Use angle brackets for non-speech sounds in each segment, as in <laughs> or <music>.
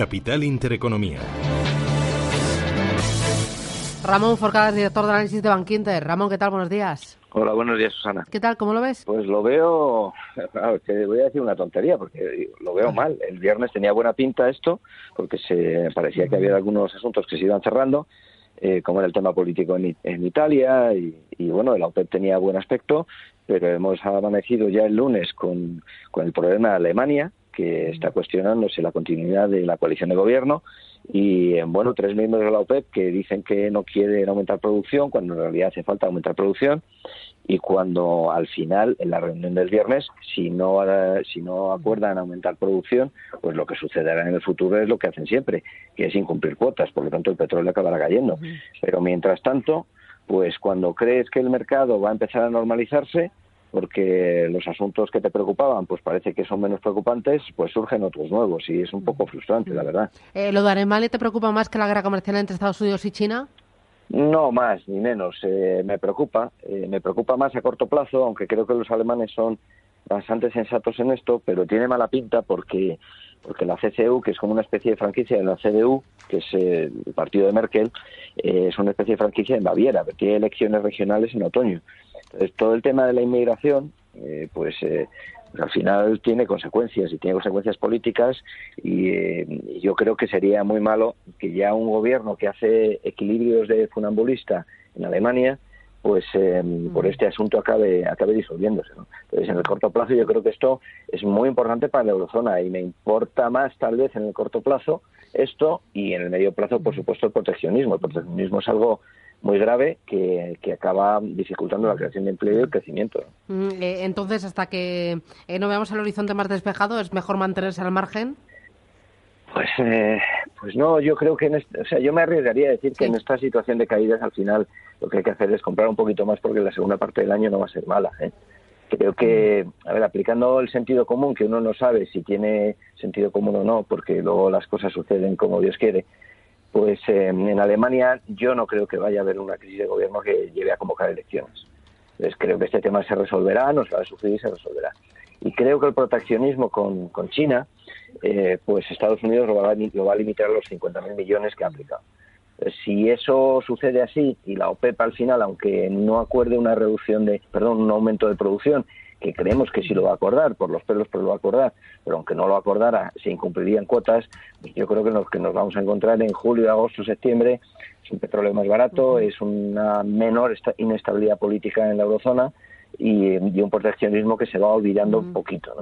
Capital Intereconomía. Ramón Forcadas, director de análisis de Bankinter. Ramón, ¿qué tal? Buenos días. Hola, buenos días, Susana. ¿Qué tal? ¿Cómo lo ves? Pues lo veo, te voy a decir una tontería, porque lo veo mal. El viernes tenía buena pinta esto, porque se parecía que había algunos asuntos que se iban cerrando, eh, como era el tema político en, Italia, y, bueno, el OPEP tenía buen aspecto, pero hemos amanecido ya el lunes con, con el problema de Alemania, que está cuestionándose la continuidad de la coalición de gobierno y eh, bueno tres miembros de la OPEP que dicen que no quieren aumentar producción cuando en realidad hace falta aumentar producción y cuando al final en la reunión del viernes si no eh, si no acuerdan aumentar producción pues lo que sucederá en el futuro es lo que hacen siempre que es incumplir cuotas. Por lo tanto el petróleo acabará cayendo. Pero mientras tanto pues cuando crees que el mercado va a empezar a normalizarse porque los asuntos que te preocupaban pues parece que son menos preocupantes, pues surgen otros nuevos y es un poco frustrante, la verdad. Eh, ¿Lo de Alemania te preocupa más que la guerra comercial entre Estados Unidos y China? No más ni menos, eh, me preocupa, eh, me preocupa más a corto plazo, aunque creo que los alemanes son bastante sensatos en esto, pero tiene mala pinta porque porque la CCU, que es como una especie de franquicia de la CDU, que es el partido de Merkel, es una especie de franquicia en Baviera, que tiene elecciones regionales en otoño. Entonces, todo el tema de la inmigración, eh, pues, eh, pues, al final tiene consecuencias y tiene consecuencias políticas eh, y, yo creo que sería muy malo que ya un gobierno que hace equilibrios de funambulista en Alemania pues por este asunto acabe acabe disolviéndose entonces en el corto plazo yo creo que esto es muy importante para la eurozona y me importa más tal vez en el corto plazo esto y en el medio plazo por supuesto el proteccionismo. El proteccionismo es algo muy grave que, que, acaba dificultando la creación de empleo y el crecimiento. Mm, eh, entonces, hasta que eh, no veamos el horizonte más despejado, ¿es mejor mantenerse al margen? Pues, eh, pues no, yo creo que, en o sea, yo me arriesgaría a decir que en esta situación de caídas al final lo que hay que hacer es comprar un poquito más porque la segunda parte del año no va a ser mala. Creo que, a ver, aplicando el sentido común, que uno no sabe si tiene sentido común o no, porque luego las cosas suceden como Dios quiere, pues em, en Alemania yo no creo que vaya a haber una crisis de gobierno que lleve a convocar elecciones. Entonces creo que este tema se resolverá, nos va a sufrir y se resolverá. Y creo que el proteccionismo con, con China, eh, pues Estados Unidos lo va, a, lo va a limitar a los 50.000 millones que ha aplicado. Si eso sucede así y la OPEP al final, aunque no acuerde una reducción de, perdón, un aumento de producción, que creemos que sí lo va a acordar, por los pelos, pero lo va a acordar, pero aunque no lo acordara, se incumplirían cuotas, pues yo creo que lo que nos vamos a encontrar en julio, agosto, septiembre es un petróleo más barato, es una menor inestabilidad política en la eurozona y, un proteccionismo que se va olvidando un poquito.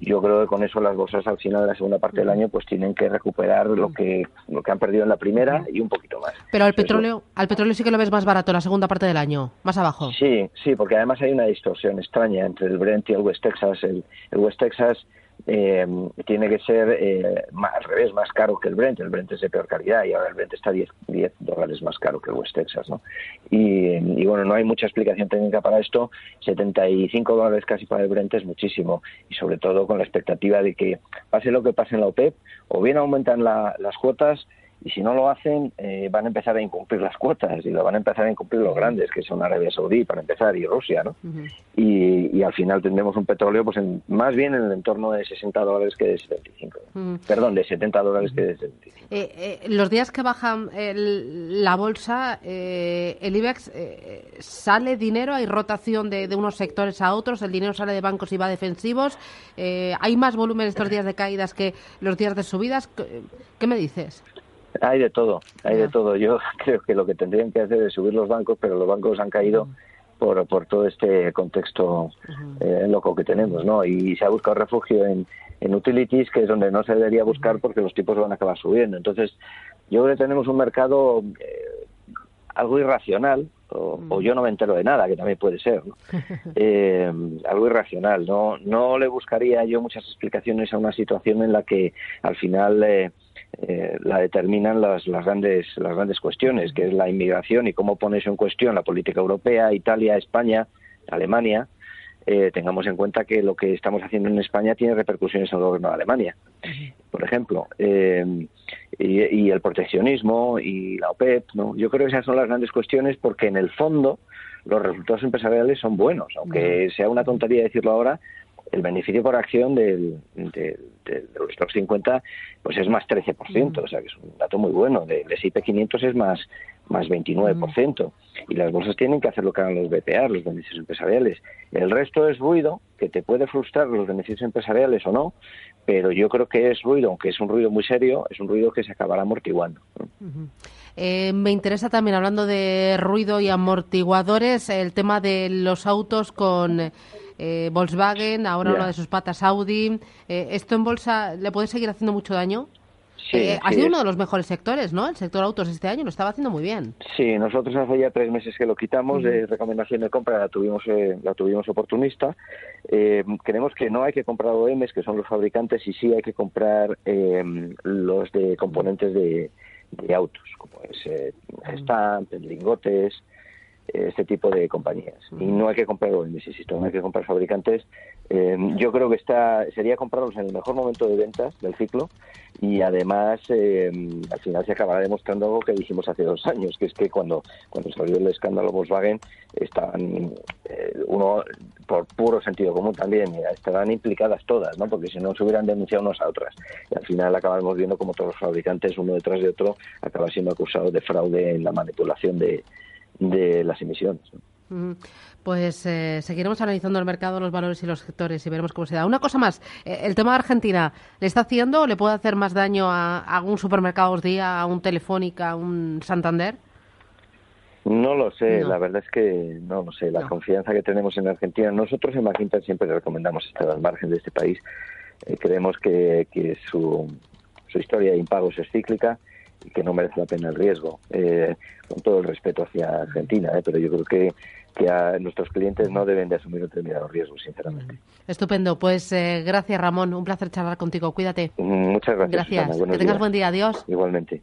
Yo creo que con eso las bolsas al final de la segunda parte del año pues tienen que recuperar lo que lo que han perdido en la primera y un poquito más. Pero al petróleo, al petróleo sí que lo ves más barato en la segunda parte del año, más abajo. Sí, sí, porque además hay una distorsión extraña entre el Brent y el West Texas. el West Texas eh, tiene que ser eh, al revés, más caro que el Brent. El Brent es de peor calidad y ahora el Brent está 10, 10 dólares más caro que el West Texas. ¿no? Y, bueno, no hay mucha explicación técnica para esto. 75 dólares casi para el Brent es muchísimo y sobre todo con la expectativa de que pase lo que pase en la OPEP, o bien aumentan las cuotas y si no lo hacen eh, van a empezar a incumplir las cuotas y lo van a empezar a incumplir los grandes que son Arabia Saudí para empezar y Rusia no y, al final tendremos un petróleo pues en, más bien en el entorno de 60 dólares que de 75 perdón de 70 dólares que de 75 eh, eh, los días que bajan la bolsa el IBEX sale dinero hay rotación de, de, unos sectores a otros el dinero sale de bancos y va a defensivos hay más volumen estos días de caídas que los días de subidas qué me dices hay de todo, hay de todo. Yo <laughs> creo que lo que tendrían que hacer es subir los bancos, pero los bancos han caído por, por todo este contexto eh, loco que tenemos, ¿no? Y se ha buscado refugio en, en utilities, que es donde no se debería buscar porque los tipos van a acabar subiendo. Entonces, yo creo que tenemos un mercado eh, algo irracional, O, o, yo no me entero de nada, que también puede ser, ¿no? <laughs> eh, algo irracional. No, no le buscaría yo muchas explicaciones a una situación en la que al final eh, la determinan las, las, grandes, las grandes cuestiones, que es la inmigración y cómo pone eso en cuestión la política europea, Italia, España, Alemania. Eh, tengamos en cuenta que lo que estamos haciendo en España tiene repercusiones en el gobierno de Alemania, por ejemplo, eh, y, y, el proteccionismo y la OPEP. ¿no? Yo creo que esas son las grandes cuestiones porque en el fondo los resultados empresariales son buenos, aunque sea una tontería decirlo ahora, el beneficio por acción del, del, del, de los stocks 50 pues es más 13%, mm. o sea que es un dato muy bueno. Del S&P 500 es más más 29%. Mm. Y las bolsas tienen que hacer lo que hagan los BPA, los beneficios empresariales. El resto es ruido, que te puede frustrar los beneficios empresariales o no, pero yo creo que es ruido, aunque es un ruido muy serio, es un ruido que se acabará amortiguando. Uh -huh. eh, me interesa también, hablando de ruido y amortiguadores, el tema de los autos con eh, Volkswagen, ahora yeah. una de sus patas Audi. Eh, ¿Esto en bolsa le puede seguir haciendo mucho daño? Sí, eh, ha sido es- uno de los mejores sectores, ¿no? El sector autos este año lo estaba haciendo muy bien. Sí, nosotros hace ya tres meses que lo quitamos de recomendación de compra, la tuvimos, eh, la tuvimos oportunista. Eh, creemos que no hay que comprar OEMs, que son los fabricantes, y sí hay que comprar eh, los de componentes de, de autos, como es eh, Gestamp, lingotes, eh, este tipo de compañías. Y no hay que comprar OEMs, insisto, no hay que comprar fabricantes. Eh, yo creo que está sería comprarlos en el mejor momento de ventas del ciclo y además eh, al final se acabará demostrando algo que dijimos hace dos años, que es que cuando, cuando salió el escándalo Volkswagen estaban, eh, uno por puro sentido común también, estaban implicadas todas, ¿no? porque si no se hubieran denunciado unas a otras. Y al final acabamos viendo como todos los fabricantes, uno detrás de otro, acaban siendo acusados de fraude en la manipulación de, de las emisiones. ¿no? Pues eh, seguiremos analizando el mercado, los valores y los sectores y veremos cómo se da. Una cosa más, eh, el tema de Argentina, ¿le está haciendo o le puede hacer más daño a, a algún supermercado día, a un Telefónica, a un Santander? No lo sé, No. la verdad es que no lo sé. La No. confianza que tenemos en Argentina, nosotros en McIntyre siempre le recomendamos estar al margen de este país. Eh, creemos que, que su, su historia de impagos es cíclica que no merece la pena el riesgo. Eh, con todo el respeto hacia Argentina, eh, pero yo creo que, que a nuestros clientes no deben de asumir determinados riesgos, sinceramente. Estupendo, pues eh, gracias Ramón, un placer charlar contigo, cuídate. Muchas gracias. Gracias, que tengas buen día, adiós. Igualmente.